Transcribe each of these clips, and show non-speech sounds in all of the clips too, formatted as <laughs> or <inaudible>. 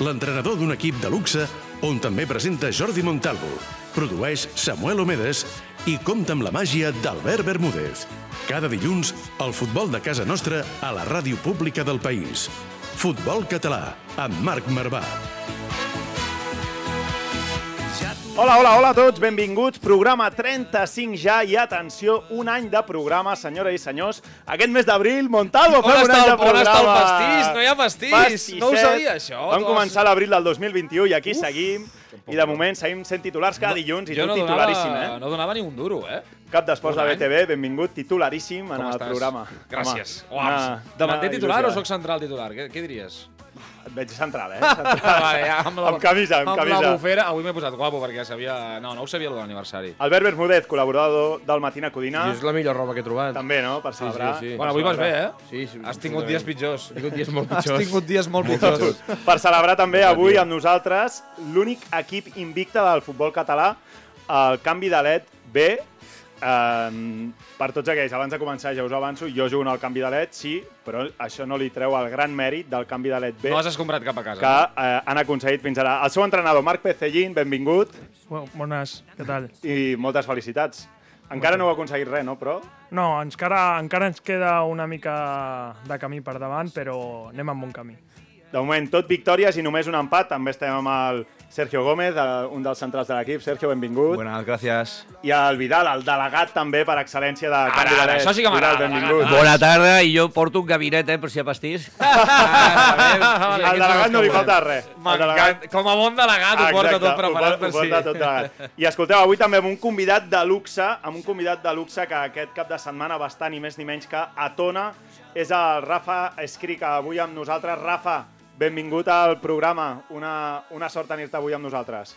l'entrenador d'un equip de luxe on també presenta Jordi Montalvo, produeix Samuel Omedes i compta amb la màgia d'Albert Bermúdez. Cada dilluns, el futbol de casa nostra a la ràdio pública del país. Futbol Català, amb Marc Marvà. Hola, hola, hola a tots, benvinguts. Programa 35 ja i atenció, un any de programa, senyores i senyors. Aquest mes d'abril, Montalvo, On fem un any el- de on programa. està el pastís? No hi ha pastís. Pastisset. No ho sabia, això. Vam has- començar l'abril del 2021 i aquí seguim. I de moment seguim sent titulars cada dilluns i jo tu no titularíssim, donava, eh? no donava ni un duro, eh? Cap d'esports de. BTV, benvingut, titularíssim en el estàs? programa. Gràcies. Home, una- Davanter una titular o sóc central titular? Què, què diries? Et veig central, eh? <laughs> Central. vale, ja, amb, la, Amb camisa, amb amb camisa. la bufera. Avui m'he posat guapo perquè sabia... No, no ho sabia, l'aniversari. Albert Bermúdez, col·laborador del Matina Codina. I és la millor roba que he trobat. També, no?, per celebrar. sí, sí. Bueno, avui vas bé, eh? Sí, sí, Has tingut dies pitjors. He tingut dies molt Has pitjors. tingut dies molt pitjors. Per celebrar també avui amb nosaltres l'únic equip invicte del futbol català, el canvi de LED B. Um, per tots aquells, abans de començar ja us ho avanço, jo jugo en el canvi de LED, sí, però això no li treu el gran mèrit del canvi de LED B No has escombrat cap a casa. que eh, han aconseguit fins ara. El seu entrenador, Marc Pecellín, benvingut Bu- Bones, què tal? i moltes felicitats. Encara no heu aconseguit res, no, però? No, encara, encara ens queda una mica de camí per davant, però anem amb bon camí. De moment, tot victòries i només un empat. També estem amb el Sergio Gómez, un dels centrals de l'equip. Sergio, benvingut. Buenas, gracias. I el Vidal, el delegat també per excel·lència de de ara, això sí que m'agrada, benvingut. Bona tarda, i jo porto un gabinet, eh, per si hi ha pastís. Al delegat no li falta res. El delegat-. Com a bon delegat ho porta Exacte, tot preparat ho, per porta tot delegat. I escolteu, avui també amb un convidat de luxe, amb un convidat de luxe que aquest cap de setmana va estar ni més ni menys que a Tona, és el Rafa Escrica, avui amb nosaltres. Rafa, benvingut al programa. Una, una sort tenir-te avui amb nosaltres.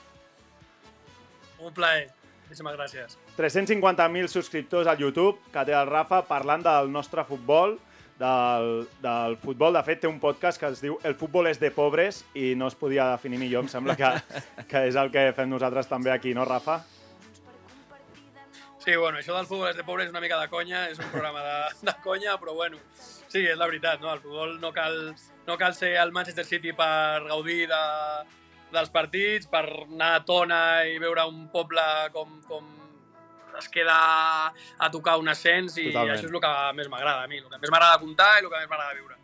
Un plaer. Moltíssimes gràcies. 350.000 subscriptors al YouTube que té el Rafa parlant del nostre futbol, del, del futbol. De fet, té un podcast que es diu El futbol és de pobres i no es podia definir millor. Em sembla que, <laughs> que és el que fem nosaltres també aquí, no, Rafa? Sí, bueno, això del futbol és de pobre és una mica de conya, és un programa de, de conya, però bueno, sí, és la veritat, no? El futbol no cal, no cal ser el Manchester City per gaudir de, dels partits, per anar a Tona i veure un poble com, com es queda a tocar un ascens i Totalment. això és el que més m'agrada a mi, el que més m'agrada comptar i el que més m'agrada viure.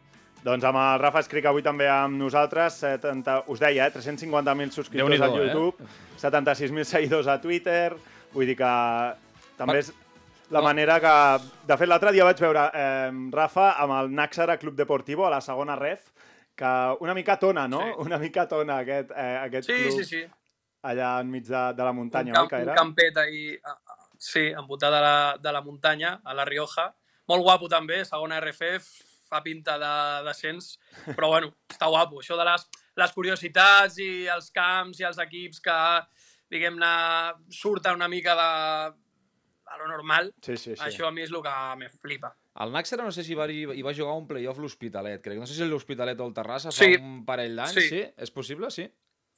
Doncs amb el Rafa Escric avui també amb nosaltres, 70, us deia, eh, 350.000 subscriptors Déu-n'hi-do, al YouTube, 76.000 seguidors a Twitter, vull dir que també és la manera que... De fet, l'altre dia vaig veure eh, Rafa amb el Naxara Club Deportivo a la segona ref, que una mica tona, no? Sí. Una mica tona aquest, eh, aquest Sí, club sí, sí. allà enmig de, de la muntanya, un, oi que camp, era? un campet ahí, ah, ah, sí, envoltat de la, de la muntanya, a la Rioja. Molt guapo també, segona RFF, fa pinta de- d'ascens, però bueno, està guapo. Això de les, les curiositats i els camps i els equips que, diguem-ne, surten una mica de, de lo normal, Sí, sí, sí. això a mi és el que me flipa. El Nàxera no sé si va, hi va jugar un playoff l'Hospitalet, crec. No sé si l'Hospitalet o el Terrassa fa Sí. un parell d'anys. Sí. Sí. És possible? Sí.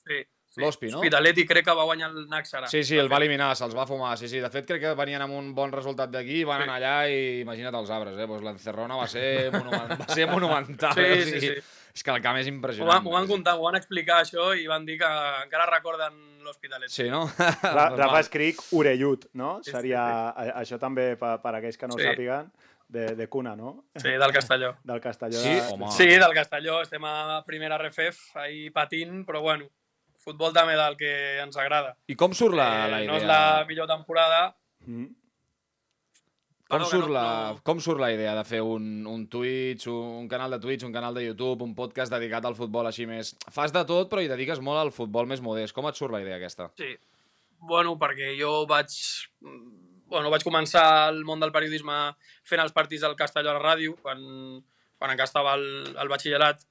Sí, sí. L'Hospi, no? Hospitalet i crec que va guanyar el Naxara. Sí, sí, el va eliminar, se'ls va fumar. Sí, sí, de fet crec que venien amb un bon resultat d'aquí, van Sí. anar allà i imagina't els arbres, eh? Pues l'encerrona va ser, monument, <laughs> va ser monumental. Sí, o sí, sigui, sí. És que el camp és Ho impressionant. van, ho van contar, ho van explicar això i van dir que encara recorden l'Hospitalet. Sí, no? <laughs> Normal. Rafa Escric, orellut, no? Sí, sí, Seria a- això també per, per aquells que no ho Sí. sàpiguen, de, de cuna, no? Sí, del Castelló. <laughs> Del Castelló. Sí, de... home. Sí, del Castelló, estem a primera RFF, ahí patint, però bueno, futbol també del que ens agrada. I com surt la, la Eh, idea? no és la millor temporada. Mm. Com, que surt no- la, no- com surt la idea de fer un, un Twitch, un canal de Twitch, un canal de YouTube, un podcast dedicat al futbol així més... Fas de tot, però hi dediques molt al futbol més modest. Com et surt la idea aquesta? Sí. Bueno, perquè jo vaig... Bueno, vaig començar al món del periodisme fent els partits del Castelló a la ràdio, quan, quan encara estava al, al batxillerat,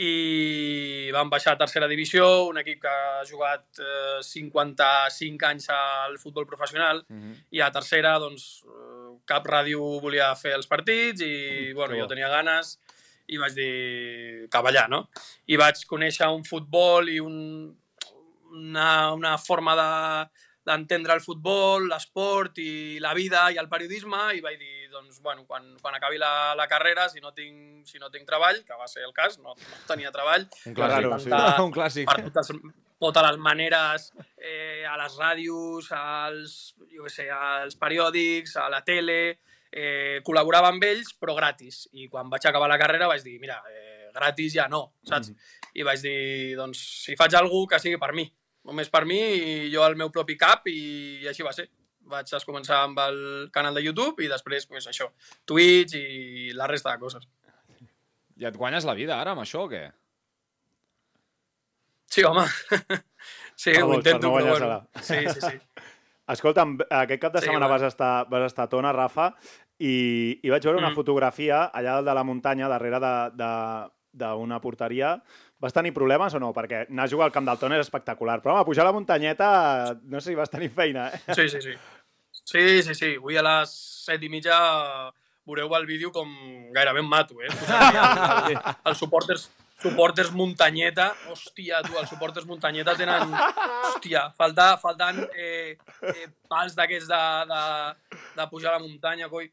i van baixar a tercera divisió, un equip que ha jugat eh, 55 anys al futbol professional Mm -hmm. i a tercera doncs, eh, cap ràdio volia fer els partits i bueno, que jo tenia ganes i vaig dir cap allà, no? I vaig conèixer un futbol i un, una, una forma de d'entendre el futbol, l'esport i la vida i el periodisme i vaig dir, doncs, bueno, quan, quan acabi la, la carrera, si no, tinc, si no tinc treball, que va ser el cas, no, no tenia treball, Un clàssic. sí. intentar <laughs> Un clàssic. per totes, totes les maneres, eh, a les ràdios, als, jo sé, als periòdics, a la tele, eh, col·laborava amb ells, però gratis. I quan vaig acabar la carrera vaig dir, mira, eh, gratis ja no, saps? Mm -hmm. I vaig dir, doncs, si faig alguna que sigui per mi. Només per mi i jo al meu propi cap i, i així va ser. Vaig començar amb el canal de YouTube i després, pues, això, Twitch i la resta de coses. I et guanyes la vida ara amb això o què? Sí, home. <laughs> sí, Per ho intento, no però bueno. Sí, sí, sí. <laughs> Escolta'm, aquest cap de Sí, setmana vas, estar, vas estar a Tona, Rafa, i, i vaig veure una Mm. fotografia allà dalt de la muntanya, darrere de- de- d'una porteria. Vas tenir problemes o no? Perquè anar a jugar al camp del Tona és espectacular. Però, home, pujar la muntanyeta, no sé si vas tenir feina, eh? Sí, sí, sí. Sí, sí, sí. Avui a les set i mitja veureu el vídeo com gairebé em mato, eh? Els suporters, suporters muntanyeta. Hòstia, tu, els suporters muntanyeta tenen... Hòstia, falta, faltant eh, eh, pals d'aquests de, de, de pujar a la muntanya, coi.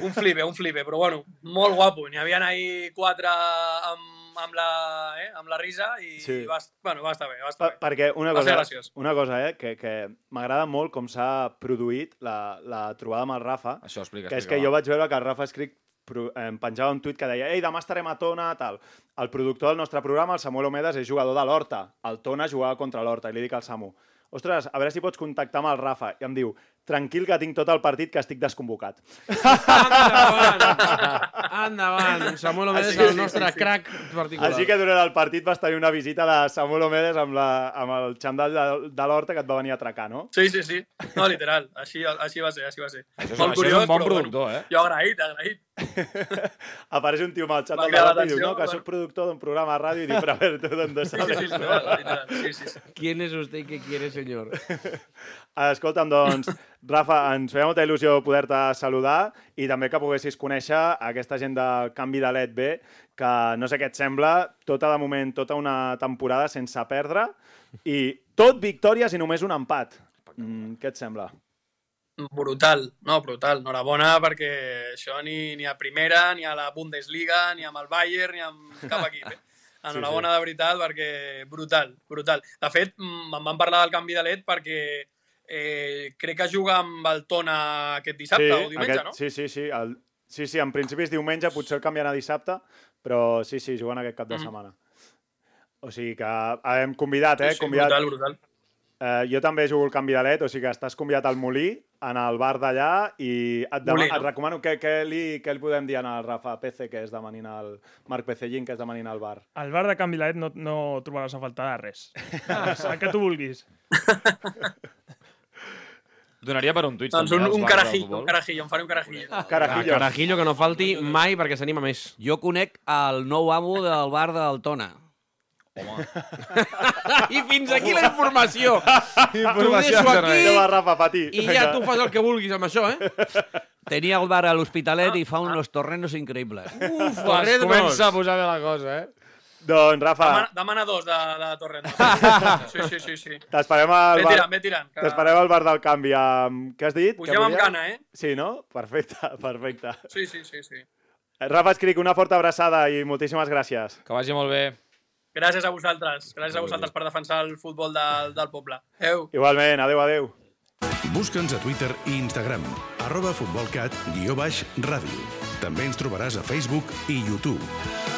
Un flipe, un flipe, però bueno, molt guapo. N'hi havia ahir quatre amb, amb, la, eh, amb la risa i Sí. va, est- bueno, va estar bé, va Per, estar bé. perquè una Va ser cosa, graciós. una cosa eh, que, que m'agrada molt com s'ha produït la, la trobada amb el Rafa, Això explica, que és explica, que va. jo vaig veure que el Rafa Escric em penjava un tuit que deia «Ei, demà estarem a Tona», tal. El productor del nostre programa, el Samuel Omedes, és jugador de l'Horta. El Tona jugava contra l'Horta i li dic al Samu ostres, a veure si pots contactar amb el Rafa. I em diu, tranquil que tinc tot el partit que estic desconvocat. Endavant! Endavant! Samuel Omedes, que el sí, nostre sí, sí. crac particular. Així que durant el partit vas tenir una visita de Samuel Omedes amb, la, amb el xandall de, de l'Horta que et va venir a atracar, no? Sí, sí, sí. No, literal. Així, així va ser, així va ser. Això és- això és un bon productor, eh? Jo agraït, agraït. <laughs> Apareix un tio amb el xandall Va de cridar l'Horta i diu, no, que bueno. soc productor d'un programa de ràdio i dic, però a veure, tu d'on Sí, sí, sales? sí, literal, literal. Sí, sí, sí. ¿Quién es usted y qué quiere, señor? <laughs> Escolta'm, doncs, Rafa, ens feia molta il·lusió poder-te saludar i també que poguessis conèixer aquesta gent del canvi de LED B, que no sé què et sembla, tota de moment, tota una temporada sense perdre i tot victòries i només un empat. Mm, què et sembla? Brutal, no, brutal. Enhorabona perquè això ni, ni a primera, ni a la Bundesliga, ni amb el Bayern, ni amb cap equip. Eh? <laughs> Enhorabona de veritat perquè brutal, brutal. De fet, mm, em van parlar del canvi de LED perquè eh, crec que juga amb el Tona aquest dissabte o diumenge, no? Sí, sí, sí. El, sí, sí, en principi és diumenge, potser el canviarà a dissabte, però sí, sí, juguen aquest cap de Mhm. setmana. O sigui que hem convidat, eh? Sí, sí, convidat, brutal, brutal. Eh, jo també jugo el canvi de led, o sigui que estàs convidat al Molí, en el bar d'allà, i et, Molí, no? et recomano que, que, li, que li podem dir al Rafa PC, que és demanin al Marc Pecellín, que és demanin al bar. Al bar de Can Vilaet no, no trobaràs a faltar de res. <laughs> El que tu vulguis. <laughs> Donaria per un Twitch, Doncs un, un de carajillo, un carajillo, em faré un carajillo. Carajillo. Carajillo que no falti mai perquè s'anima més. Jo conec el nou amo del bar del Tona. <laughs> I fins aquí la informació. <laughs> Informació T'ho deixo de aquí. Què va, Rafa, pati? i ja tu fas el que vulguis amb això, eh? <laughs> Tenia el bar a l'Hospitalet i fa unos torrenos increïbles. Uf, Pues Torrenos. comença a posar bé la cosa, eh? Doncs, Rafa, Demana, demana dos de, de Torrent. <laughs> Sí, sí, sí. sí. t'esperem al bar... tirant, tirant. Que... T'esperem al bar del canvi amb... Què has dit? Pugem amb gana, eh? Sí, no? Perfecte, <laughs> perfecte. Sí, sí, sí, sí. Rafa Escric, una forta abraçada i moltíssimes gràcies. Que vagi molt bé. Gràcies a vosaltres. Gràcies a vosaltres per defensar el futbol del, del poble. Adéu. Igualment, adeu, adeu. Busca'ns a Twitter i Instagram, arroba futbolcat, guió baix, ràdio. També ens trobaràs a Facebook i YouTube.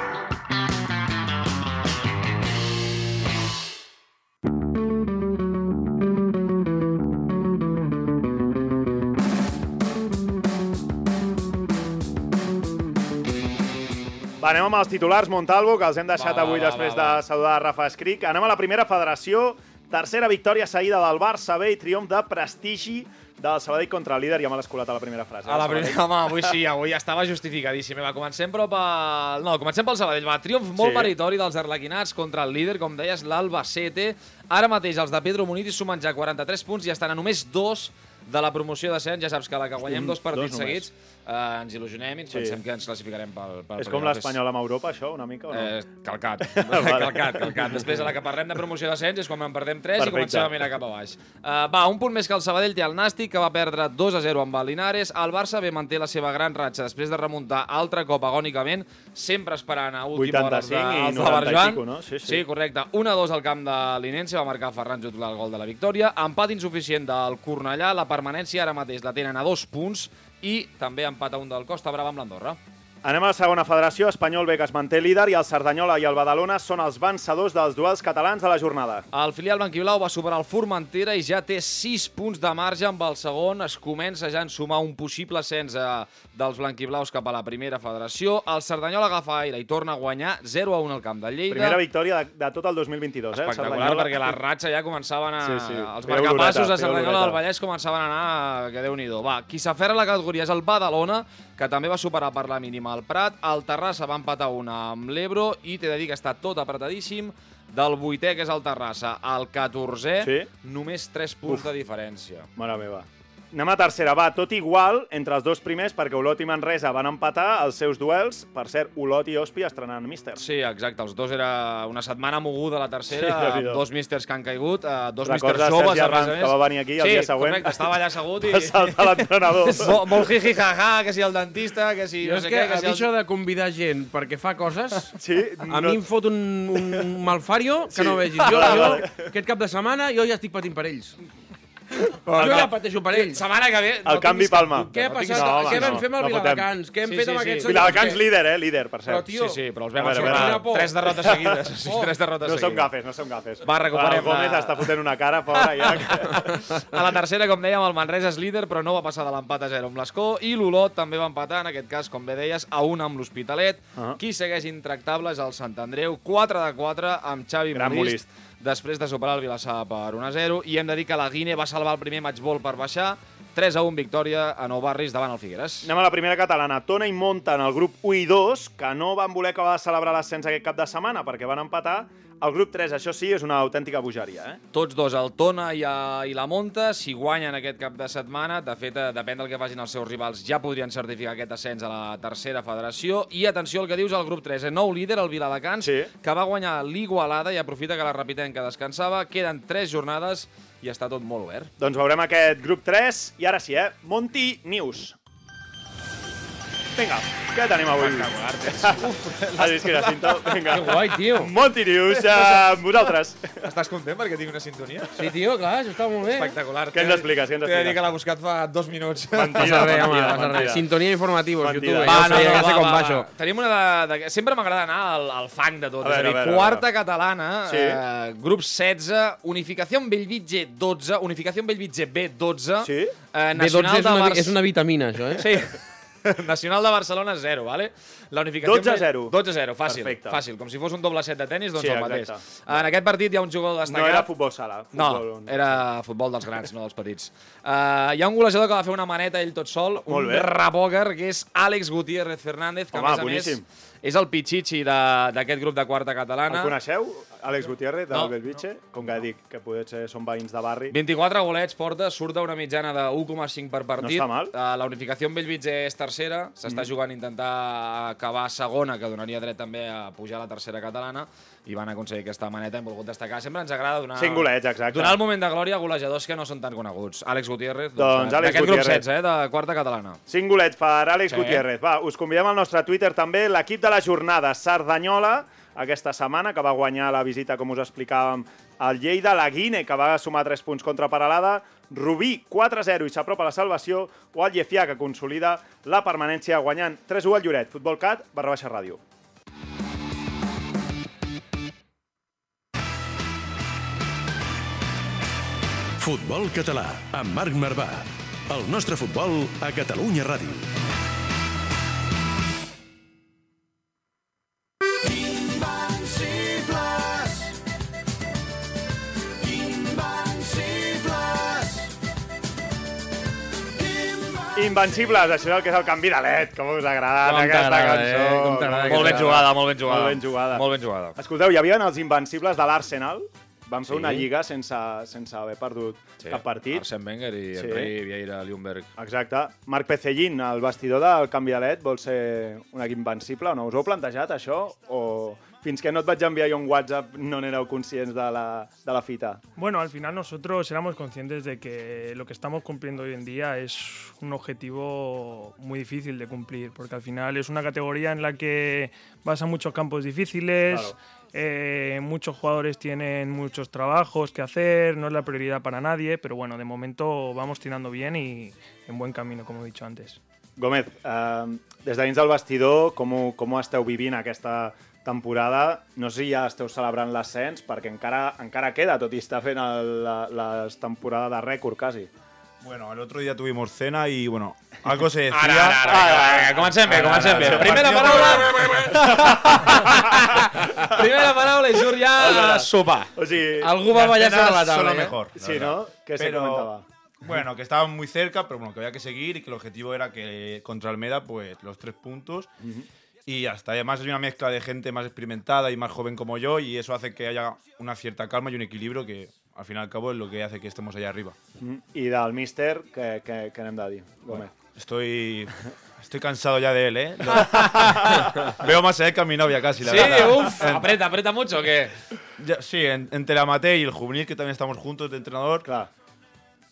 Va, anem amb els titulars, Montalvo, que els hem deixat Va, avui va, després va, va. de saludar Rafa Escric. Anem a la primera federació. Tercera victòria seguida del Barça B i triomf de prestigi del Sabadell contra el líder. Ja me l'has colat a la primera frase. A la eh, primera, home, avui sí, avui estava justificadíssim. Va, comencem però pel... No, comencem pel Sabadell. Va, triomf molt Sí. meritori dels arlequinats contra el líder, com deies, l'Albacete. Ara mateix els de Pedro Muniz sumen ja 43 punts i estan a només dos de la promoció d'ascens. Ja saps que la que guanyem dos partits dos només. seguits eh, ens il·lusionem i ens Sí. pensem que ens classificarem pel, pel És com l'Espanyol amb Europa, això, una mica, o no? Eh, calcat. <laughs> Calcat, calcat. Després, a la que parlem de promoció d'ascens, és quan en perdem 3 Perfecte. i comencem a mirar cap a baix. Uh, va, un punt més que el Sabadell té el Nàstic, que va perdre 2 a 0 amb el Linares. El Barça bé manté la seva gran ratxa després de remuntar altre cop agònicament, sempre esperant a última hora de, 85 i els de 90 i pico, no? Sí, sí. sí, correcte. 1 a 2 al camp de l'Inense, va marcar Ferran Jutla el gol de la victòria. Empat insuficient del Cornellà, la permanència ara mateix la tenen a dos punts i també empat a un del Costa Brava amb l'Andorra. Anem a la segona federació. Espanyol B, que es manté líder, i el Cerdanyola i el Badalona són els vencedors dels duels catalans de la jornada. El filial blanquiblau va superar el Formentera i ja té 6 punts de marge amb el segon. Es comença ja a ensumar un possible ascens eh, dels blanquiblaus cap a la primera federació. El Cerdanyola agafa aire i torna a guanyar 0 a 1 al camp de Lleida. Primera victòria de, de tot el 2022, eh? el Espectacular, Cerdanyola. perquè la ratxa ja començaven a... Sí, sí. Els marcapassos de Cerdanyola del Vallès començaven a anar... Que déu nhi Va, qui s'aferra la categoria és el Badalona, que també va superar per la mínima el Prat. El Terrassa va empatar una amb l'Ebro i t'he de dir que està tot apretadíssim. Del vuitè, que és el Terrassa, al 14è, Sí? només 3 punts de diferència. Mare meva. Anem a tercera. Va, tot igual entre els dos primers, perquè Olot i Manresa van empatar els seus duels. Per cert, Olot i Ospi estrenant míster. Sí, exacte. Els dos era una setmana moguda la tercera, Sí, Déu-n'hi-do. dos místers que han caigut, eh, dos místers joves, Sergi a més a Arranz, més. que va venir aquí el sí, dia següent. correcte, estava allà assegut i... <laughs> Va saltar l'entrenador. <laughs> Molt, molt jiji jaja, que si el dentista, que si Jo no és sé que, què, que si el... això de convidar gent perquè fa coses, Sí? a mi em fot un, un <laughs> malfario que Sí. no vegis. Jo, jo, aquest cap de setmana, jo ja estic patint per ells. Però jo no. ja pateixo per ells. Setmana que ve... El canvi tinguis cap Palma. Què ha no passat? No, Què vam fer amb el no. Viladecans? Què hem Sí, fet sí, amb sí. aquests Viladecans líder, eh? Líder, per Però, cert. tio, Sí, sí, però els vam A veure. Tres derrotes seguides. Sí, Oh. tres derrotes No som seguides. gafes, no som gafes. Va, recuperem El Gómez la- està fotent una cara, pobre, ja. <laughs> A la tercera, com dèiem, el Manresa és líder, però no va passar de l'empat a 0 amb l'Escó, i l'Olot també va empatar, en aquest cas, com bé deies, a 1 amb l'Hospitalet. Ah. Qui segueix intractable és el Sant Andreu, 4 de 4 amb Xavi Gran Molist, Molist. Després de superar el Vilassar per 1 a 0, i hem de dir que la Guine va salvar el primer matchball per baixar, 3 a 1 victòria a Nou Barris davant el Figueres. Anem a la primera catalana. Tona i Monta en el grup 1 i 2, que no van voler acabar de celebrar l'ascens aquest cap de setmana perquè van empatar. El grup 3, això sí, és una autèntica bogeria, eh? Tots dos, el Tona i, a, i la Monta, si guanyen aquest cap de setmana, de fet, eh, depèn del que facin els seus rivals, ja podrien certificar aquest ascens a la tercera federació. I atenció al que dius al grup 3, eh? nou líder, el Viladecans, Sí. que va guanyar l'Igualada i aprofita que la Rapitenca descansava. Queden tres jornades i està tot molt obert. Doncs veurem aquest grup 3, i ara sí, eh? Monty News. Vinga, què tenim avui? Has vist quina cinta? Vinga. Que guai, tio. Monty News, eh, amb vosaltres. Estàs content perquè tinc una sintonia? Sí, tio, clar, això està molt bé. Espectacular. Què ens expliques? Què ens T'he de dir expliques? que l'ha buscat fa dos minuts. Mentida, Passa res, home, mentida, mentida. Sintonia informativa, Mentida. YouTube. Va, Va, no, ja sé com va, va. això. Tenim una de, de... Sempre m'agrada anar al, al fang de tot. A és a dir, quarta catalana, Sí. eh, grup 16, Unificació Bellvitge 12, Unificació Bellvitge B 12, Sí? eh, B12 Nacional és de una, és una vitamina, això, eh? Sí. <laughs> <laughs> Nacional de Barcelona 0, vale? La unificació 12 a 0. 12 a 0, fàcil, Perfecte. fàcil. Com si fos un doble set de tennis, doncs Sí, el mateix. exacte. En aquest partit hi ha un jugador destacat. No era futbol sala. No, Futbol... era futbol dels grans, no dels petits. Uh, hi ha un golejador que va fer una maneta ell tot sol, Molt un rabòger, que és Àlex Gutiérrez Fernández, que Home, a més a boníssim. més és el pitxitxi de- d'aquest grup de quarta El catalana. coneixeu? Àlex Gutiérrez, del No. Belvitge? Com que dic que potser són veïns de barri. 24 golets porta, surt d'una mitjana de 1,5 per partit. No està mal. Uh, la unificació en Bellvitge és tercera, s'està jugant a intentar acabar segona, que donaria dret també a pujar a la tercera catalana, i van aconseguir aquesta maneta, hem volgut destacar. Sempre ens agrada donar... Cinc golets, exacte. Donar el moment de glòria a golejadors que no són tan coneguts. Àlex Gutiérrez, Doncs de- Àlex d'aquest grup Gutiérrez. 16, eh, de quarta catalana. Cinc golets per Àlex Sí. Gutiérrez. Va, us convidem al nostre Twitter també l'equip de la jornada, Cerdanyola, aquesta setmana, que va guanyar la visita, com us explicàvem, al Lleida, la Guine, que va sumar 3 punts contra Paralada, Rubí 4-0 i s'apropa a la salvació, o el Llefià, que consolida la permanència guanyant 3-1 al Lloret. Futbol Cat, barra baixa ràdio. Futbol català, amb Marc Marvà. El nostre futbol a Catalunya Ràdio. Invencibles. Això és el que és el canvi de led, com us ha agradat com aquesta cançó. Eh? Com molt ben jugada, molt ben jugada. Molt ben jugada. Molt ben jugada. Escolteu, hi havia els Invencibles de l'Arsenal, van fer Sí. una lliga sense, sense haver perdut Sí. cap partit. Arsène Wenger i Sí. Henry Vieira Ljungberg. Exacte. Marc Pecellín, el vestidor del canvi de LED, vol ser un equip invencible o no? Us heu plantejat això? O fins que no et vaig enviar jo un WhatsApp no n'éreu conscients de la, de la fita? Bueno, al final nosotros éramos conscientes de que lo que estamos cumpliendo hoy en día es un objetivo muy difícil de cumplir, porque al final es una categoría en la que vas a muchos campos difíciles, Claro. Eh, muchos jugadores tienen muchos trabajos que hacer, no es la prioridad para nadie, pero bueno, de momento vamos tirando bien y en buen camino, como he dicho antes. Gómez, eh, des de dins del vestidor, com com esteu vivint aquesta temporada? No sé si ja esteu celebrant l'ascens, perquè encara, encara queda, tot i estar fent la, la temporada de rècord, quasi. Bueno, el otro día tuvimos cena y bueno, algo se decía. Ara, ara, ara, ara, ara, Primera paraula... <laughs> Primera paraula i surt ja <laughs> a sopar. O sigui, Algú va ballar sobre la eh? mejor. la sí, no? Què se Pero, comentava? Bueno, que estaban muy cerca, pero bueno, que había que seguir y que el objetivo era que contra Almeda, pues los tres puntos. Y hasta además hay una mezcla de gente más experimentada y más joven como yo, y eso hace que haya una cierta calma y un equilibrio que al fin y al cabo es lo que hace que estemos allá arriba. Mm. I del míster, què, què, què n'hem de dir, Gómez? Estoy. <laughs> Estoy cansado ya de él, ¿eh? <laughs> Lo- <laughs> Veo más a él que a mi novia casi, la Sí, verdad. uf, aprieta, aprieta mucho? Ya- sí, en- entre la amateur y el juvenil, que también estamos juntos de entrenador, Clar.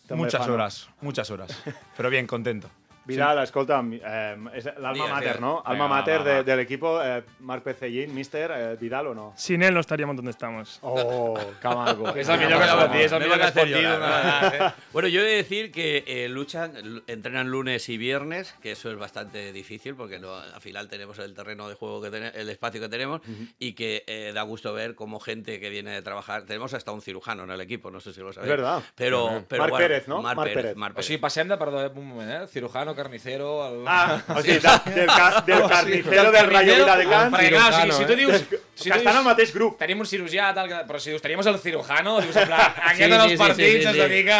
També muchas horas, muchas horas. Pero bien, contento. Vidal, escolta'm, eh, és l'alma mater, digues. no? Alma va, mater va, de, va. del equipo, eh, Marc Pecellín, míster, eh, Vidal o no? Sin él no estaríamos donde estamos. Oh, maco. És el millor que es dir, és el millor que es eh? Bueno, yo he de decir que eh, luchan, entrenan lunes y viernes, que eso es bastante difícil porque no, al final tenemos el terreno de juego que tenemos, el espacio que tenemos y que eh, da gusto ver cómo gente que viene de trabajar, tenemos hasta un cirujano en el equipo, no sé si lo sabéis. verdad. Pero, pero Marc bueno, Pérez, ¿no? Marc Pérez. Pérez. Marc O Pérez. sigui, passem de, perdó, eh, un moment, eh? Cirujano, carnicero... El... Ah, o sigui, de, del, ca, del <laughs> carnicero del Rayo Viladecans. Perquè, clar, o sigui, si tu eh? dius... Si Si que tu estan al mateix grup. tenim un cirurgià, tal, que- però si dius, teníem el cirujano, dius, en plan, <laughs> aquest en sí, els sí, partits sí, sí, es sí. dedica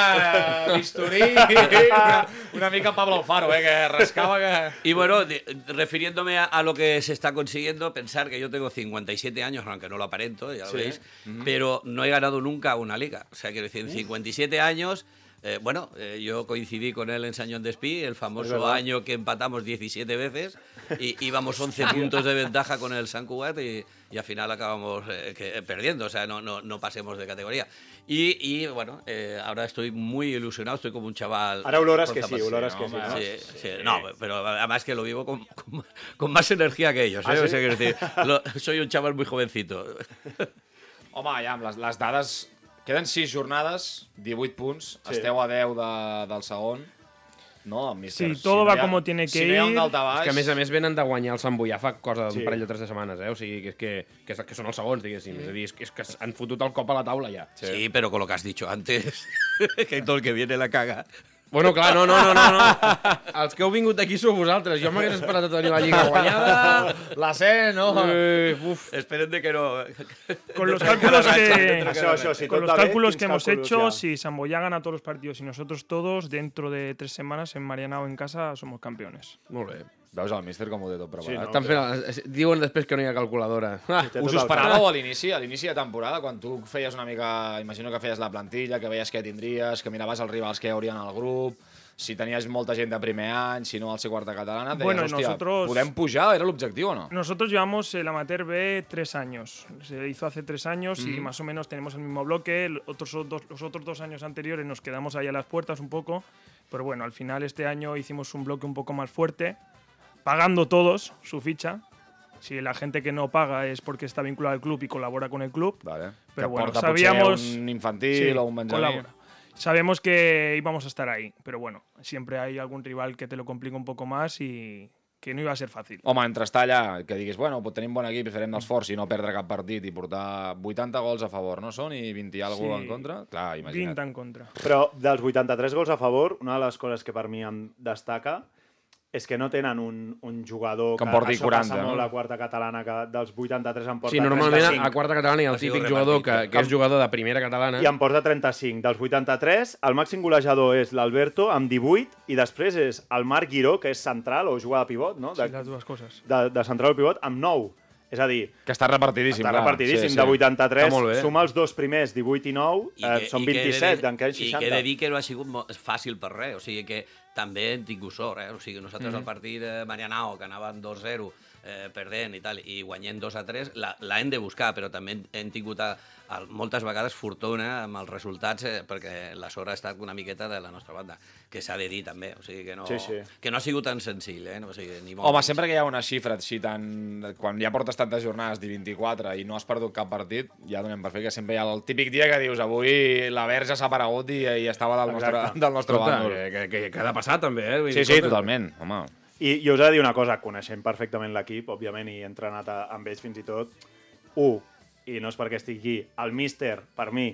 a bisturí, una, <laughs> una mica Pablo Alfaro, eh, que rascava que... Y bueno, de- refiriéndome a, a lo que se está consiguiendo, pensar que yo tengo 57 años, aunque no lo aparento, ya lo veis, pero no he ganado nunca una liga. O sea, quiero decir, en 57 años, eh, bueno, eh, yo coincidí con él en Sañón de Espí, el famoso año que empatamos 17 veces, y <laughs> íbamos 11 puntos de ventaja con el San Cugat y, y al final acabamos eh, que- eh, perdiendo, o sea, no, no, no pasemos de categoría. Y, y, bueno, ahora estoy muy ilusionado, estoy como un chaval. Ara olores con que sí, olores que sí. no? Sí, sí, no, pero además que lo vivo con, <laughs> con- con más energía que ellos. ¿eh? ¿Ah, sí? O sea, quiero decir, <laughs> lo- soy un chaval muy jovencito. Home, ja, amb les, les dades... Queden 6 jornades, 18 punts, Sí. esteu a 10 de, del segon. No, mister, Sí, todo no va hi ha- como tiene que si no ir. daltabaix... És que a més a més venen de guanyar el Sant Boià fa cosa d'un Sí. parell o tres de setmanes, eh? O sigui, que, és que, que, és- que són els segons, diguéssim. És a dir, és, que- és que han fotut el cop a la taula ja. Sí. pero con lo que has dicho antes, <laughs> que todo el que viene la caga. Bueno, clar, no, no, no, no, no. Els que heu vingut aquí sou vosaltres. Jo m'hagués esperat a tenir la Lliga <laughs> guanyada. La C, no? Eh, uf. Esperen de que no. Con los cálculos que, Això, això, si con los cálculos que hemos hecho, ha? si Samboyá gana todos los partidos y nosotros todos, dentro de tres semanas en Marianao en casa somos campeones. Molt bé. Veus el míster com ho té tot preparat? Sí, no? Estan fent... el- Diuen després que no hi ha calculadora. Ah, Té Us ho el esperàveu a l'inici, a l'inici de temporada, quan tu feies una mica... Imagino que feies la plantilla, que veies què tindries, que miraves els rivals que hi haurien al grup, si tenies molta gent de primer any, si no al ser quarta catalana, deies, Bueno, hòstia, nosotros- podem pujar? Era l'objectiu o no? Nosotros llevamos el Amateur B tres años. Se hizo hace tres años y más o menos tenemos el mismo bloque. El- Otros dos, los otros dos años anteriores nos quedamos ahí a las puertas un poco. Pero bueno, al final este año hicimos un bloque un poco más fuerte, pagando todos su ficha. Si la gente que no paga es porque está vinculada al club y colabora con el club. Vale. Pero que bueno, porta sabíamos- potser un infantil Sí, o un. Sabemos que íbamos a estar ahí, pero bueno, siempre hay algún rival que te lo complica un poco más y que no iba a ser fácil. Home, entre estar allà, que diguis, bueno, pues tenim bon equip i farem l'esforç i no perdre cap partit i portar 80 gols a favor, no són? I 20 i alguna Sí. en contra? Clar, imagina't. 20 en contra. Però dels 83 gols a favor, una de les coses que per mi em destaca és que no tenen un, un jugador Que en porti això 40, passa molt no? a quarta catalana, que dels 83 en porta Sí, normalment 35. a quarta catalana hi ha el típic jugador que, que és jugador de primera catalana. I en porta 35. Dels 83, el màxim golejador és l'Alberto, amb 18, i després és el Marc Guiró, que és central o juga de pivot, no? Sí, De, las dues coses. de, de central o pivot, amb 9. És a dir, Que està repartidíssim, està clar. repartidíssim. Sí, sí. De 83, Està molt bé. suma els dos primers, 18 i 9, I eh, que- són i he de 27, dir- d'en queden I que 60. he de dir que no ha sigut fàcil per res, o sigui que també hem tingut sort, eh? O sigui, nosaltres Mhm. al partit de Marianao, que anàvem 2-0, eh, perdent i tal, i guanyem 2 a 3, la, la hem de buscar, però també hem, tingut a, a, moltes vegades fortuna amb els resultats, eh, perquè la sort ha estat una miqueta de la nostra banda, que s'ha de dir també, o sigui que no, Sí, sí. que no ha sigut tan senzill, eh? No, o sigui, ni molt Home, menys. sempre que hi ha una xifra així tan... Quan ja portes tantes jornades, de 24, i no has perdut cap partit, ja donem per fer que sempre hi ha el típic dia que dius avui la Verge s'ha aparegut i, i estava del nostre, Exacte. del nostre Escolta, bàndol. que, que, que, ha de passar també, eh? Vull Sí, dir, sí, totalment, home. I, I us he de dir una cosa, coneixent perfectament l'equip, òbviament, i he entrenat a, amb ells fins i tot. Un, i no és perquè estigui aquí, el míster, per mi,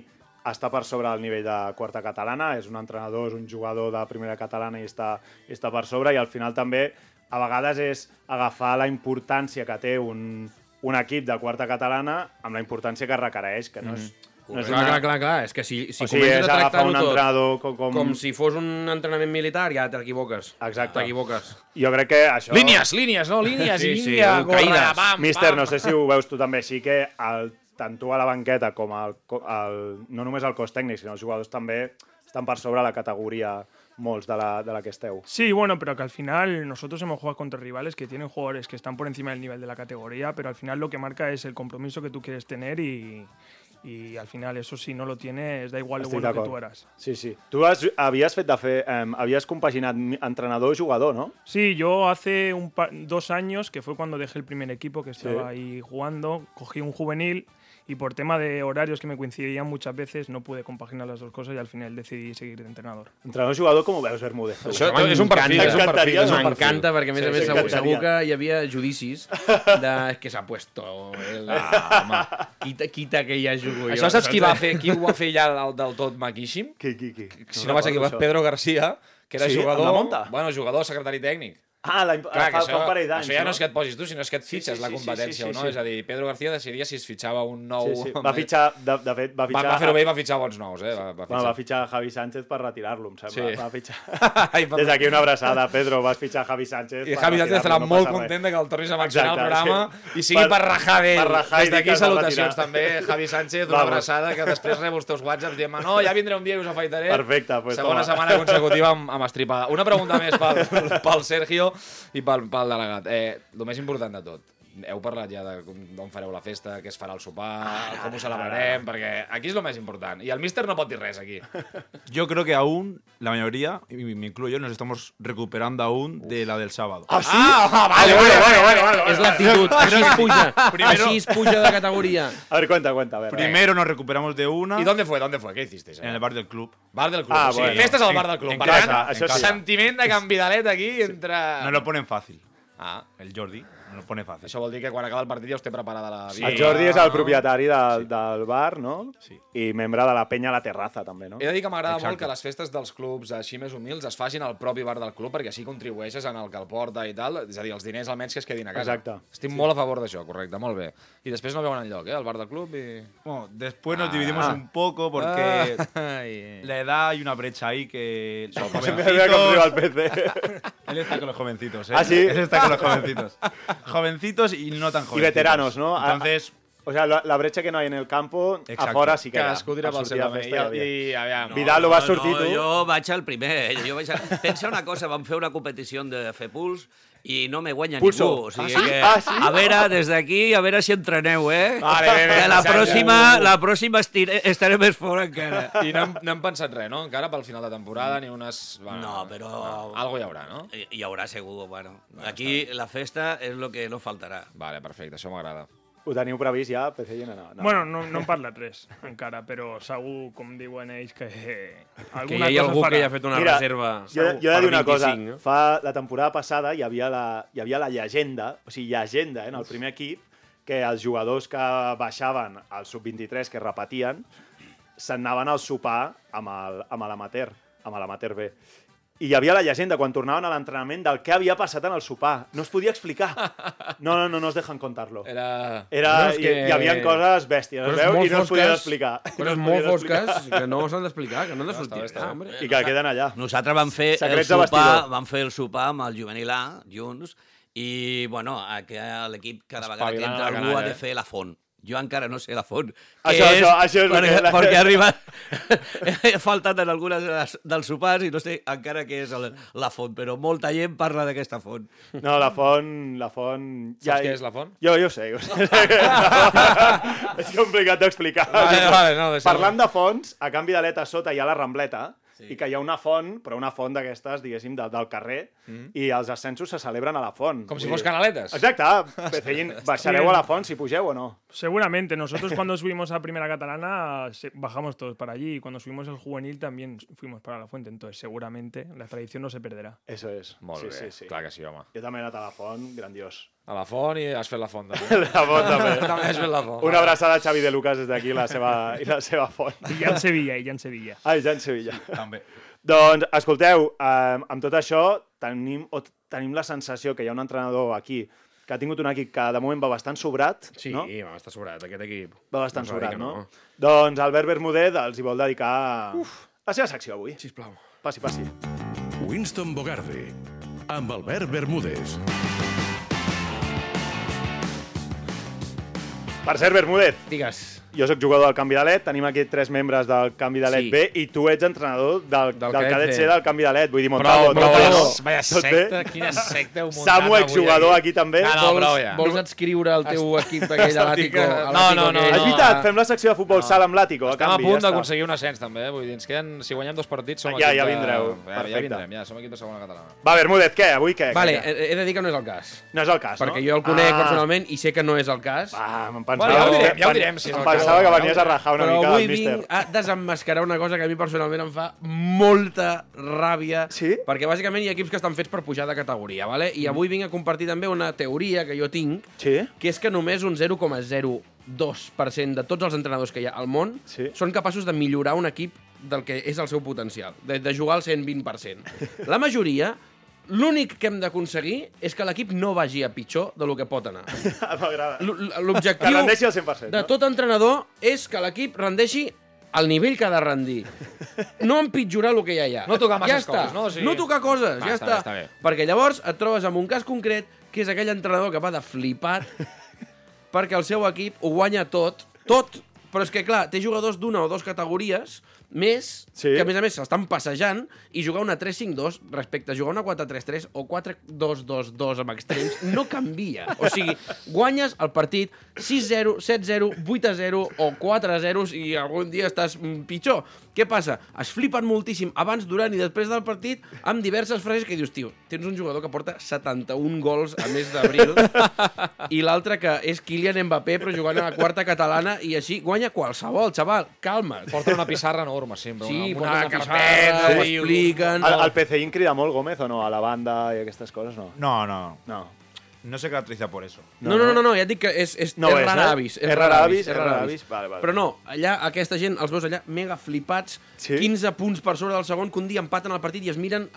està per sobre del nivell de quarta catalana, és un entrenador, és un jugador de primera catalana i està, i està per sobre, i al final també, a vegades és agafar la importància que té un, un equip de quarta catalana amb la importància que requereix, que no és, no és Clar, clar, clar, clar, és que si, si o sigui, comences a tractar-ho un tot entrenador com... com... com si fos un entrenament militar, ja t'equivoques. Exacte. T'equivoques. Jo crec que això... Línies, línies, no? Línies, <laughs> Sí, i sí, caïdes. pam, Míster, pam. no sé si ho veus tu també així, que el, tant tu a la banqueta com el, el, no només el cos tècnic, sinó els jugadors també estan per sobre la categoria molts de la, de la que esteu. Sí, bueno, pero que al final nosotros hemos jugado contra rivales que tienen jugadores que están por encima del nivel de la categoría, pero al final lo que marca es el compromiso que tú quieres tener y, y al final eso si no lo tienes da igual lo bueno que tú eras. Sí, sí. Tu has, havies fet de fer... Eh, havies compaginat entrenador-jugador, no? Sí, yo hace un dos años, que fue cuando dejé el primer equipo, que estaba Sí. ahí jugando, cogí un juvenil y por tema de horarios que me coincidían muchas veces no pude compaginar las dos cosas y al final decidí seguir de entrenador. Entrenador-jugador, com ho veus, Bermúdez? Això és un perfil, és un perfil. T'encantaria, És un no? perfil. M'encanta, perquè a més Sí, a més segur, segur que hi havia judicis de que s'ha puesto home, quita, quita que ja jugo jo. Això saps qui, va fer, qui ho va fer ja del, del tot maquíssim? Qui, qui, qui? Si no, vaig equivocar, Pedro Garcia, que era Sí, jugador... la? Bueno, jugador, secretari tècnic. Ah, la, Clar, fa, això, fa un parell d'anys, això ja no no? és que et posis tu, sinó és que et Sí, fitxes sí, la sí, competència sí, sí, o no. sí. És a dir, Pedro García decidia si es fitxava un nou... Sí, sí. Va fitxar, de, de fet, va Va, fitxar... va fer-ho bé i va fitxar bons nous, eh? Va, va Bueno, fitxar. va fitxar Javi Sánchez per retirar-lo, em sembla. Sí. Va fitxar... <laughs> Ai, Des d'aquí una abraçada, Pedro. Vas fitxar Javi Sánchez I Javi Sánchez estarà no molt content de que el tornis a mencionar al programa sí. i sigui per, rajar d'ell. per rajar i Des d'aquí va salutacions també, Javi Sánchez, una abraçada que després rebo els teus whatsapps dient no, ja vindré un dia i us afaitaré. Perfecte, pues Segona setmana consecutiva amb, amb estripada. Una pregunta més pel, <laughs> pel Sergio i pel, pel delegat. Eh, el més important de tot, heu parlat ja de d'on fareu la festa, què es farà al sopar, com ho celebrarem, perquè aquí és el més important. I el míster no pot dir res aquí. <laughs> Yo creo que aún la mayoría, y me incluyo, nos estamos recuperando aún de la del sábado. Ah, sí? Ah, vale, vale, vale, vale, vale. És l'actitud, així es puja, <laughs> Primero- així es puja de categoria. A ver, cuenta, cuenta. A ver. Primero nos recuperamos de una ¿Y dónde fue? ¿Dónde fue? ¿Qué hicisteis? en el bar del club. Bar del club. Ah, o sigui, bueno. festes al En- bar del club. en Per casa, en casa. sentiment de canvidalet aquí entre... Nos lo ponen fácil. Ah, El Jordi lo pone fàcil. això vol dir que quan acaba el partit ja us té preparada la vida. El Jordi és el propietari del, del bar, no? Sí. I membre de la penya a la terraza, també, no? He de dir que m'agrada molt que les festes dels clubs així més humils es facin al propi bar del club perquè així contribueixes en el que el porta i tal. És a dir, els diners almenys que es quedin a casa. Exacte. Estic molt a favor d'això, correcte, molt bé. I després no veuen enlloc, eh, al bar del club i... Bueno, después nos Ah. dividimos Ah. un poco porque Ai. la edad hay una brecha ahí que los jovencitos... <laughs> PC. Él está con los jovencitos, ¿eh? ¿Ah, sí? Él está con los jovencitos. <laughs> jovencitos y no tan jovencitos. veteranos, ¿no? Entonces, O sea, la, la brecha que no hay en el campo, Exacto. afuera sí que Cadascú tira pel seu a festa I, i, aviam, Vidal ho va sortir no, tu. Jo vaig al primer. Jo vaig a... Pensa una cosa, vam fer una competició de fer puls i no me guanya Pulso. ningú. O sigui Ah, sí? que, Ah, sí? A veure, des d'aquí, a veure si entreneu, eh? Vale, bé, bé, que la exacte. pròxima, la pròxima estire, estaré més fora encara. I no hem, no hem pensat res, no? Encara pel final de temporada, ni unes... Bueno, No, però- Algo hi haurà, no? Hi, hi haurà segur, bueno. Aquí la festa és el que no faltarà. Vale, perfecte, això m'agrada. Ho teniu previst ja, PC no, no. Bueno, no, no en parla res encara, però segur, com diuen ells, que eh, Que alguna hi ha cosa algú farà. que ja ha fet una Mira, reserva Jo, jo he de dir una cosa. 25, no? Fa la temporada passada hi havia la, hi havia la llegenda, o sigui, llegenda eh, en el primer equip, que els jugadors que baixaven al sub-23, que repetien, s'anaven al sopar amb el- amb l'amater, amb l'amater B. i hi havia la llegenda quan tornaven a l'entrenament del què havia passat en el sopar. No es podia explicar. <laughs> No, no, no, no es dejan contarlo. Era... Era, No, és hi, que- hi havia coses bèsties, es Coses veu, i no es podien fosques- explicar. No Coses es molt fosques explicar. que no s'han d'explicar, que no han de està sortir. bé, està Ah, hombre. I que queden allà. Nosaltres vam fer el Secrets de sopar, vam fer el sopar amb el juvenil A, junts, i, bueno, que l'equip cada vegada que entra algú ha de fer la font. Jo encara no sé la font. Això, Què això, això és perquè, perquè- perquè <laughs> ha arribat... He faltat en algunes de les, dels sopars i no sé encara què és el, la font, però molta gent parla d'aquesta font. No, la font... La font... Saps què és la font? Jo, jo sé. Jo sé. <laughs> és complicat d'explicar. Vale, vale, no. Parlant de fonts, a canvi de l'eta sota hi ha la Rambleta, sí. i que hi ha una font, però una font d'aquestes, diguéssim, de, del carrer, mm. i els ascensos se celebren a la font. Com si fos canaletes. Exacte. Pecellín, <laughs> baixareu a la font si pugeu o no. Seguramente. Nosotros cuando subimos a Primera Catalana bajamos todos para allí y cuando subimos el juvenil también fuimos para la fuente. Entonces seguramente la tradición no se perderá. Eso és. Molt sí, bé, sí, sí. clar que sí, home. Jo també he anat a la font, grandiós. A la font i has fet la font, també. <laughs> La font també. també has fet la font. Una abraçada a Xavi de Lucas des d'aquí, la seva, i la seva font. Y ya en Sevilla, y ya en Sevilla. Ah, ja en Sevilla. També. Doncs, escolteu, eh, amb tot això tenim, o tenim la sensació que hi ha un entrenador aquí que ha tingut un equip que de moment va bastant sobrat, Sí, no? va estar sobrat, aquest equip. Va bastant No sobrat, que no? Doncs Albert Bermúdez els hi vol dedicar Uf. la seva secció avui. Sisplau. Passi, passi. Winston Bogarde, amb Albert Bermúdez. Per cert, Bermúdez, Digues. Jo sóc jugador del Canvi de LED, tenim aquí tres membres del Canvi de LED Sí. B i tu ets entrenador del, del, Del cadet C. Del Canvi de LED. Vull dir, Montalvo, Prou, prou, tot bé, prou. no? Vaya secta, quina secta heu muntat Samu, avui exjugador aquí. també. No, no, vols, prou ja. vols adscriure el teu equip aquell de l'Àtico? A No, no, no? És veritat, fem la secció de futbol sala amb l'Àtico. Estem a punt d'aconseguir un ascens, també. eh? Vull dir, ens queden, si guanyem dos partits, som Ja, equip ja vindreu. Ja, ja Perfecte. vindrem, ja, som equip de segona catalana. Va, Bermúdez, què? Avui què? Vale, he de dir que no és el cas. No és el cas, Perquè no? jo el conec Ah. personalment i sé que no és el cas. Em Bueno, pensava, ja ho direm, ja ho direm, si és el cas. Pensava que venies a rajar una Però mica avui del míster. vinc a desemmascarar una cosa que a mi personalment em fa molta ràbia. Sí? Perquè bàsicament hi ha equips que estan fets per pujar de categoria, vale? i avui vinc a compartir també una teoria que jo tinc, Sí? que és que només un 0,02% de tots els entrenadors que hi ha al món Sí. són capaços de millorar un equip del que és el seu potencial, de, de jugar al 120%. <laughs> La majoria, l'únic que hem d'aconseguir és que l'equip no vagi a pitjor de lo que pot anar. <laughs> M'agrada. Que L'objectiu rendeixi al 100%, de no? tot entrenador és que l'equip rendeixi al nivell que ha de rendir. No empitjorar el que ja hi ha. No tocar ja masses està. coses, no? O sigui- No tocar coses, Va, ja està està. bé, està bé. Perquè llavors et trobes amb un cas concret que és aquell entrenador que va de flipat perquè el seu equip ho guanya tot, tot, però és que, clar, té jugadors d'una o dues categories més, Sí. que a més a més s'estan passejant, i jugar una 3-5-2 respecte a jugar una 4-3-3 o 4-2-2-2 amb extrems no canvia. O sigui, guanyes el partit 6-0, 7-0, 8-0 o 4-0 i algun dia estàs mm, pitjor. Què passa? Es flipen moltíssim abans, durant i després del partit amb diverses frases que dius, tio, tens un jugador que porta 71 gols a mes d'abril i l'altre que és Kylian Mbappé però jugant a la quarta catalana i així guanya qualsevol, xaval, calma't. Porta una pissarra enorme, sempre. Sí, una, una carpeta, ho expliquen... El, el PCI crida molt, Gómez, o no? A la banda i aquestes coses, no? No, no. No. No se caracteriza por eso. No, no, no, no, ja et dic que és, és, No és és, rara eh? avis. És rara avis, és rara avis. Vale, vale. Però no, allà, aquesta gent, els veus allà mega flipats, Sí? 15 punts per sobre del segon, que un dia empaten el partit i es miren,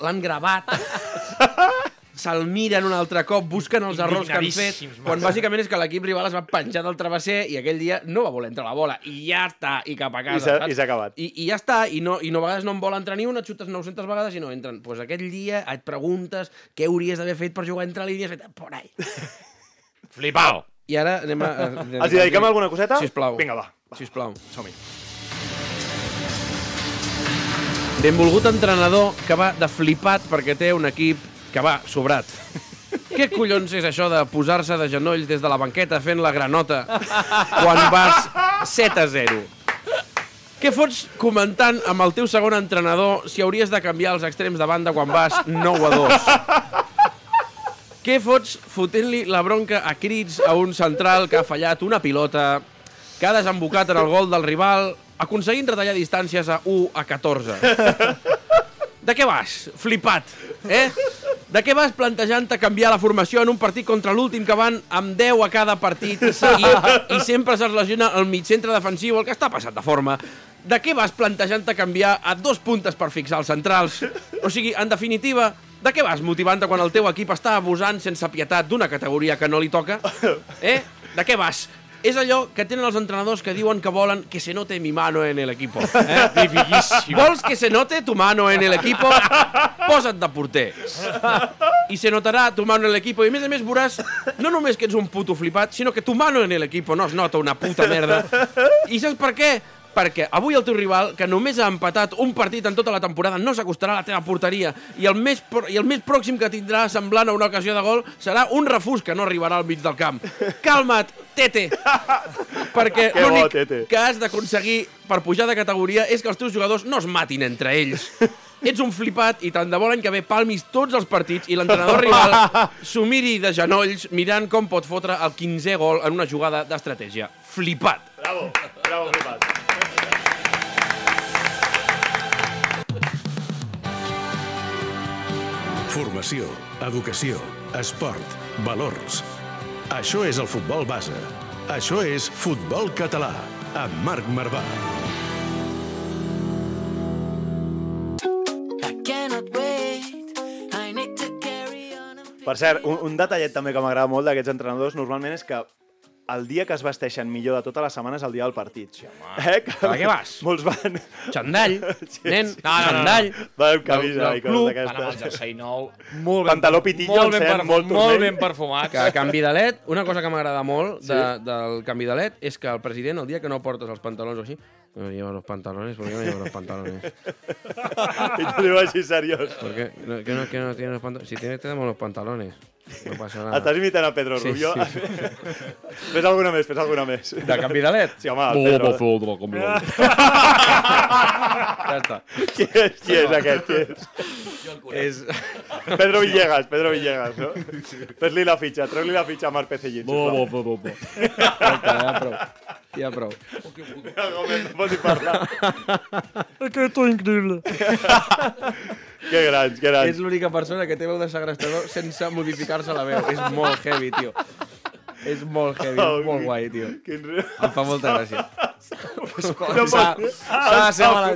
l'han gravat, <laughs> se'l miren un altre cop, busquen els errors que han fet, quan bàsicament és que l'equip rival es va penjar del travesser i aquell dia no va voler entrar la bola, i ja està, i cap a casa, i s'ha acabat. I, I ja està, i, no, i no, a vegades no en vol entrar ni una, et xutes 900 vegades i no entren. Doncs pues aquell dia et preguntes què hauries d'haver fet per jugar entre línies, i por ahí. <laughs> Flipao! I ara anem a... <laughs> a Els hi dediquem alguna coseta? Sisplau. Vinga, va. va. Sisplau. Som-hi. Benvolgut entrenador que va de flipat perquè té un equip que va sobrat. Què collons és això de posar-se de genolls des de la banqueta fent la granota quan vas 7 a 0? Què fots comentant amb el teu segon entrenador si hauries de canviar els extrems de banda quan vas 9 a 2? Què fots fotent-li la bronca a crits a un central que ha fallat una pilota, que ha desembocat en el gol del rival, aconseguint retallar distàncies a 1 a 14? De què vas? Flipat, eh? De què vas plantejant-te canviar la formació en un partit contra l'últim que van amb 10 a cada partit <laughs> i, i sempre se'ls lesiona el mig centre defensiu, el que està passat de forma? De què vas plantejant-te canviar a dos puntes per fixar els centrals? O sigui, en definitiva, de què vas motivant-te quan el teu equip està abusant sense pietat d'una categoria que no li toca? Eh? De què vas? És allò que tenen els entrenadors que diuen que volen que se note mi mano en el equipo. <laughs> Eh? Vols que se note tu mano en el equipo? Posa't de porter. I se notarà tu mano en el equipo. I a més a més veuràs no només que ets un puto flipat, sinó que tu mano en el equipo no es nota una puta merda. I saps per què? Perquè avui el teu rival, que només ha empatat un partit en tota la temporada, no s'acostarà a la teva porteria i el, més, i el més pròxim que tindrà semblant a una ocasió de gol serà un refús que no arribarà al mig del camp. Calma't, Tete! <laughs> Perquè l'únic que has d'aconseguir per pujar de categoria és que els teus jugadors no es matin entre ells. <laughs> Ets un flipat i tant de bo l'any que ve palmis tots els partits i l'entrenador rival <laughs> s'ho miri de genolls mirant com pot fotre el 15è gol en una jugada d'estratègia. Flipat! Bravo, bravo, flipat. Formació, educació, esport, valors. Això és el futbol base. Això és Futbol Català, amb Marc Marvà. Per cert, un, un detallet també que m'agrada molt d'aquests entrenadors normalment és que el dia que es vesteixen millor de tota la setmana és el dia del partit. Sí, eh? Que A què vas? Molts van... Xandall, <laughs> nen, No, no, no, no. xandall. Va amb camisa del i coses club. Van amb el d'aquestes. jersei nou, molt ben, Pantaló pitillo, molt ben, perfum, molt molt ben perfumats. Que a canvi de LED, una cosa que m'agrada molt de, Sí? del canvi de LED és que el president, el dia que no portes els pantalons o així, no lleva los pantalones, ¿por qué no lleva los pantalones? <laughs> I t'ho diu així seriós. ¿Por qué? No, que no, que no tiene los pantalones. Si tiene, te damos los pantalones. No passa nada. Estàs imitant a Pedro Sí, Rubio? sí. fes <laughs> alguna més, fes alguna més. De canvi de LED? Sí, home, el Pedro. <laughs> <laughs> Ja està. Qui és, qui és aquest? Qui és? És... Pedro Villegas, Pedro Villegas, no? Fes-li la fitxa, treu-li la fitxa a Marc Pecellín, ja prou. Ja prou. Gómez, no pot parlar. Es que esto es increíble. Que grans, que grans. És l'única persona que té veu de segrestador sense modificar-se la veu. És molt heavy, tio. És molt heavy, és molt guai, tio. Quin. Em fa molta gràcia. No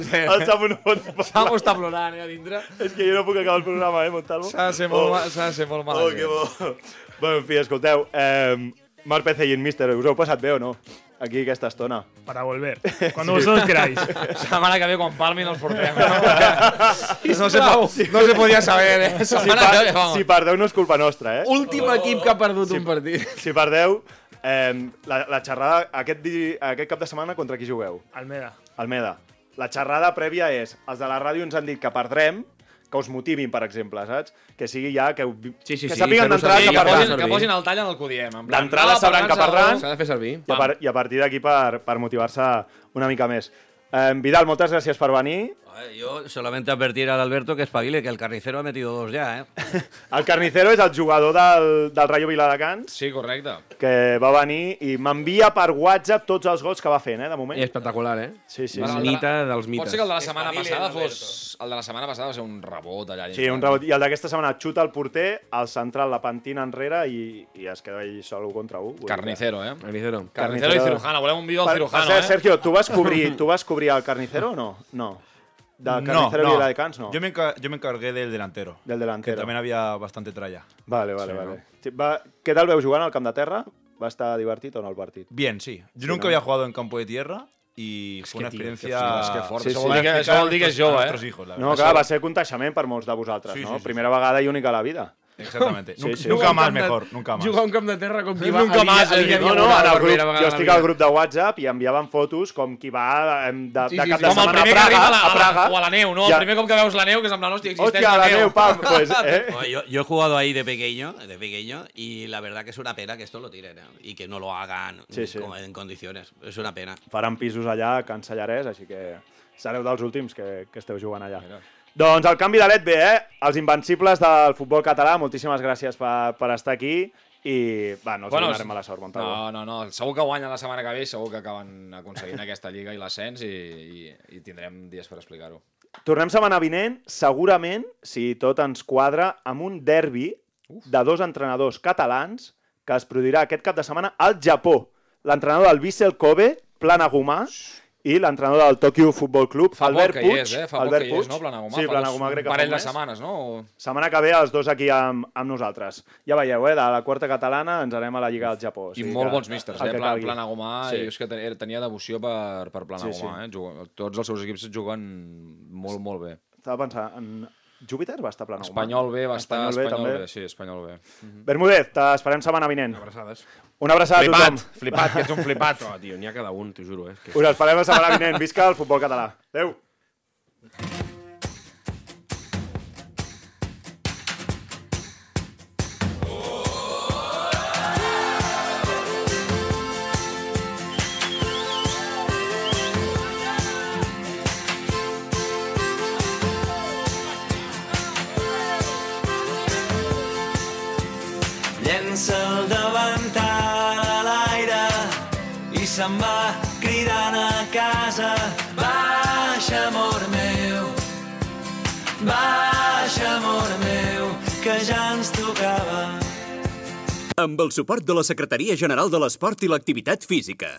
gent. El Samu no pot Samu parlar. està plorant, eh, a dintre. És que jo no puc acabar el programa, eh, Montalvo? S'ha de ser molt, ma- s'ha de ser molt mala Oh, que bo. Bueno, en fi, escolteu, eh, Marc Pecellín, míster, us ho heu passat bé o no? Aquí aquesta estona. Para volver. <laughs> Cuando vosotros queráis. <laughs> Setmana que ve, quan palmin, els portem. No, <laughs> no, se, po- no se podia saber, eh? Si, Setmana que ve, per, si perdeu no és culpa nostra, eh? Últim equip que ha perdut un partit. Si perdeu, eh, la, la xerrada aquest, di, aquest cap de setmana contra qui jugueu? Almeda. Almeda. La xerrada prèvia és, els de la ràdio ens han dit que perdrem, que us motivin, per exemple, saps? Que sigui ja, que, Sí, sí, que sí, sàpiguen d'entrada que que, posin, que posin el tall en el que ho diem. D'entrada no, sabran que perdran. S'ha de fer servir. I a, par i a partir d'aquí per, per motivar-se una mica més. Eh, Vidal, moltes gràcies per venir. Yo solamente advertir al Alberto que espabile, que el carnicero ha metido dos ya, ¿eh? <laughs> El Carnicero és el jugador del, del Rayo Viladecans, Sí, correcte. que va venir i m'envia per WhatsApp tots els gols que va fent, eh, de moment. I espectacular, eh? Sí, sí, Bueno, sí. el Mite dels mites. Pot ser que el de la setmana Espavile, passada fos... El de la setmana passada va ser un rebot allà. Sí, un rebot. I el d'aquesta setmana xuta el porter, el central la pentina enrere i, i es queda ell sol 1 contra 1. Vull dir que- Carnicero, eh? Carnicero. Carnicero i cirujano. Volem un vídeo per cirujano, eh? Sergio, tu vas cobrir, tu vas cobrir el Carnicero o no? No. Del Carnicero no, Viladecans, no. Yo me, yo me encargué del delantero. Del Que delantero. también había bastante tralla. Vale, vale, Sí, vale. no? Sí, Va, què tal veu jugant al camp de terra? Va estar divertit o no el partit? Bien, sí. Yo Sí, nunca ¿no? había jugado en campo de tierra y fue que, una tío, qué experiencia... flipas, que fort. Sí, Això sí. vol dir que, això vol dir que és jove, eh? hijos, la No, verdad. clar, va ser contagiament per molts de vosaltres, Sí, no? sí, sí, Primera vegada i única a la vida. Exactamente. Sí, nunca sí. nunca un más de- mejor, nunca más. Jugar un camp de terra com qui va Nunca más, a eh, Villa no, No, el grup, jo la estic al grup de WhatsApp i enviaven fotos com qui va em, de, Sí, de sí, cap sí. de Com el setmana a Praga, a la, a Praga. o a la neu, no? Ja. El primer cop que veus la neu, que és en plan, hòstia, existeix Hòstia, la neu, neu. pam, pues, eh? No, yo, yo he jugado ahí de pequeño, de pequeño, y la verdad que es una pena que esto lo tiren ¿eh? y que no lo hagan Sí, sí. en condiciones. Es una pena. Faran pisos allà a Can Sallarès, així que sereu dels últims que, que esteu jugant allà. Doncs el canvi de LED bé, eh? Els invencibles del futbol català, moltíssimes gràcies per, per estar aquí i va, no els bueno, donarem mala sort, Montalvo. No, no, no. Segur que guanyen la setmana que ve, segur que acaben aconseguint aquesta lliga i l'ascens i, i, i tindrem dies per explicar-ho. Tornem setmana vinent, segurament, si tot ens quadra, amb un derbi de dos entrenadors catalans que es produirà aquest cap de setmana al Japó. L'entrenador del Vissel Kobe, Plana Gumà, i l'entrenador del Tokyo Futbol Club, Fa Albert Puig. és, eh? Fa Albert hi és, Puig. no, Planagumà? Sí, dos- crec que un fa parell un de setmanes, no? O- Setmana que ve els dos aquí amb, amb nosaltres. Ja veieu, eh? De la quarta catalana ens anem a la Lliga del Japó. o I molt que- bons místers, eh? Plan, calgui. Planagumà, Sí. jo és que tenia, devoció per, per Planagumà, Sí, sí. eh? Tots els seus equips juguen molt, molt bé. Estava pensant, en Júpiter va estar a Planagumà. Espanyol B va estar, Espanyol B, Espanyol també. B, sí, Espanyol B. Bermúdez, t'esperem setmana vinent. Abraçades. Una abraçada a Flipat, tothom. flipat, que ets un flipat. <laughs> Oh, tio, n'hi ha cada un, t'ho juro. Eh? Que... Us esperem la setmana vinent. Visca el futbol català. Adéu. Se'n va cridant a casa. Baixa, amor meu, baixa, amor meu, que ja ens tocava. Amb el suport de la Secretaria General de l'Esport i l'Activitat Física.